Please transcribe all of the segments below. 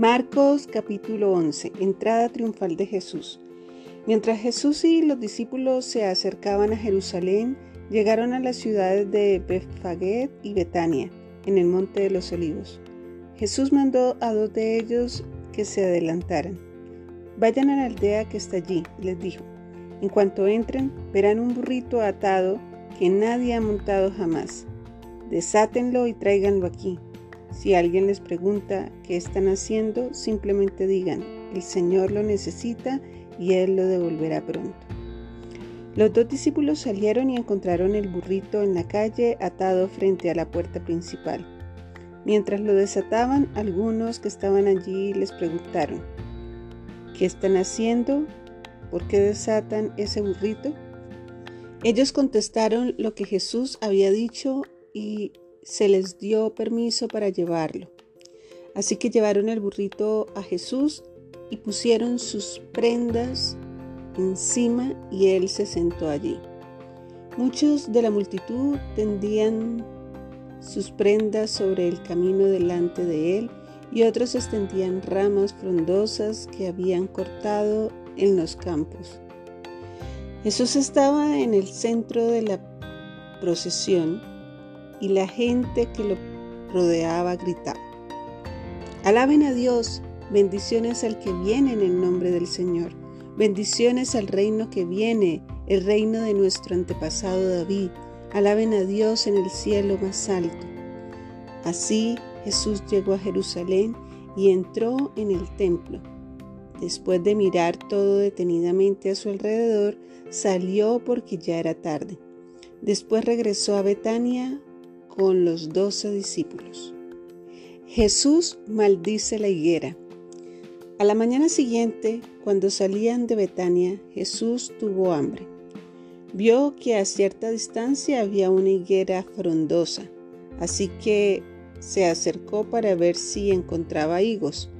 Marcos capítulo 11. Entrada triunfal de Jesús. Mientras Jesús y los discípulos se acercaban a Jerusalén, llegaron a las ciudades de Betfagé y Betania, en el monte de los olivos. Jesús mandó a dos de ellos que se adelantaran. Vayan a la aldea que está allí, les dijo. En cuanto entren, verán un burrito atado que nadie ha montado jamás. Desátenlo y tráiganlo aquí. Si alguien les pregunta qué están haciendo, simplemente digan, el Señor lo necesita y Él lo devolverá pronto. Los dos discípulos salieron y encontraron el burrito en la calle atado frente a la puerta principal. Mientras lo desataban, algunos que estaban allí les preguntaron, ¿qué están haciendo? ¿Por qué desatan ese burrito? Ellos contestaron lo que Jesús había dicho y se les dio permiso para llevarlo. Así que llevaron el burrito a Jesús y pusieron sus prendas encima y él se sentó allí. Muchos de la multitud tendían sus prendas sobre el camino delante de él y otros extendían ramas frondosas que habían cortado en los campos. Jesús estaba en el centro de la procesión y la gente que lo rodeaba gritaba. Alaben a Dios, bendiciones al que viene en el nombre del Señor, bendiciones al reino que viene, el reino de nuestro antepasado David. Alaben a Dios en el cielo más alto. Así Jesús llegó a Jerusalén y entró en el templo. Después de mirar todo detenidamente a su alrededor, salió porque ya era tarde. Después regresó a Betania con los doce discípulos. Jesús maldice la higuera. A la mañana siguiente, cuando salían de Betania, Jesús tuvo hambre. Vio que a cierta distancia había una higuera frondosa, así que se acercó para ver si encontraba higos,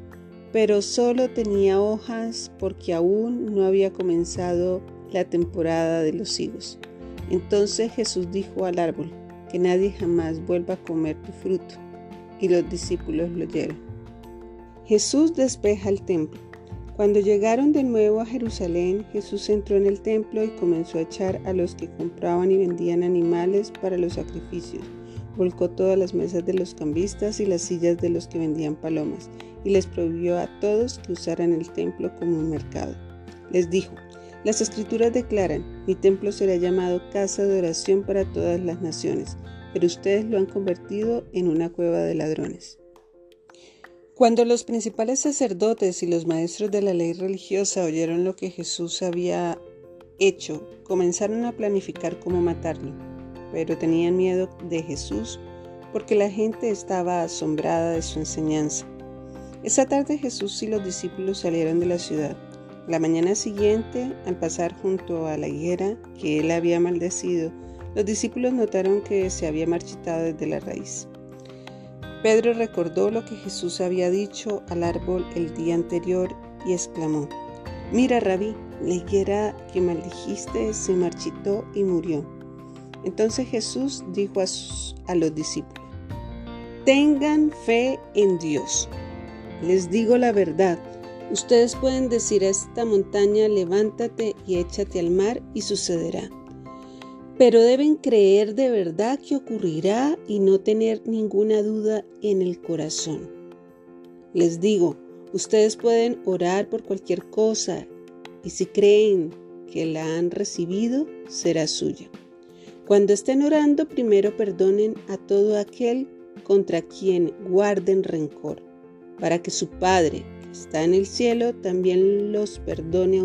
pero solo tenía hojas porque aún no había comenzado la temporada de los higos. Entonces Jesús dijo al árbol, que nadie jamás vuelva a comer tu fruto. Y los discípulos lo oyeron. Jesús despeja el templo. Cuando llegaron de nuevo a Jerusalén, Jesús entró en el templo y comenzó a echar a los que compraban y vendían animales para los sacrificios. Volcó todas las mesas de los cambistas y las sillas de los que vendían palomas, y les prohibió a todos que usaran el templo como un mercado. Les dijo, las escrituras declaran, mi templo será llamado casa de oración para todas las naciones, pero ustedes lo han convertido en una cueva de ladrones. Cuando los principales sacerdotes y los maestros de la ley religiosa oyeron lo que Jesús había hecho, comenzaron a planificar cómo matarlo, pero tenían miedo de Jesús porque la gente estaba asombrada de su enseñanza. Esa tarde Jesús y los discípulos salieron de la ciudad. La mañana siguiente, al pasar junto a la higuera que él había maldecido, los discípulos notaron que se había marchitado desde la raíz. Pedro recordó lo que Jesús había dicho al árbol el día anterior y exclamó, Mira, rabí, la higuera que maldijiste se marchitó y murió. Entonces Jesús dijo a, a los discípulos, Tengan fe en Dios. Les digo la verdad Ustedes pueden decir a esta montaña, levántate y échate al mar y sucederá. Pero deben creer de verdad que ocurrirá y no tener ninguna duda en el corazón. Les digo, ustedes pueden orar por cualquier cosa y si creen que la han recibido, será suya. Cuando estén orando, primero perdonen a todo aquel contra quien guarden rencor, para que su Padre, está en el cielo, también los perdone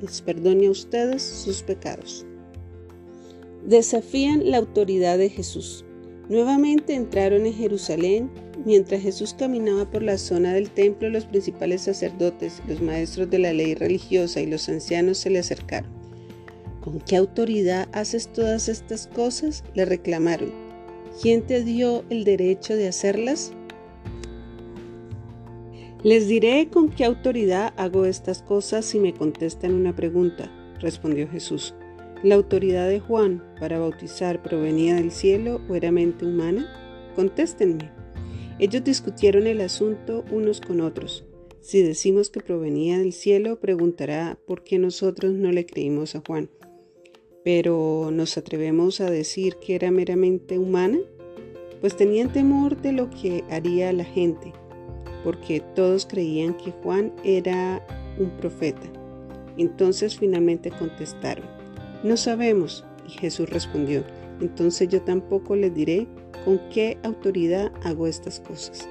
les perdone a ustedes sus pecados. Desafían la autoridad de Jesús. Nuevamente entraron en Jerusalén. Mientras Jesús caminaba por la zona del templo, los principales sacerdotes, los maestros de la ley religiosa y los ancianos se le acercaron. ¿Con qué autoridad haces todas estas cosas? le reclamaron. ¿Quién te dio el derecho de hacerlas? Les diré con qué autoridad hago estas cosas si me contestan una pregunta, respondió Jesús. ¿La autoridad de Juan para bautizar provenía del cielo o era mente humana? Contéstenme. Ellos discutieron el asunto unos con otros. Si decimos que provenía del cielo, preguntará por qué nosotros no le creímos a Juan. Pero ¿nos atrevemos a decir que era meramente humana? Pues tenían temor de lo que haría la gente, porque todos creían que Juan era un profeta. Entonces finalmente contestaron, no sabemos. Y Jesús respondió, entonces yo tampoco les diré con qué autoridad hago estas cosas.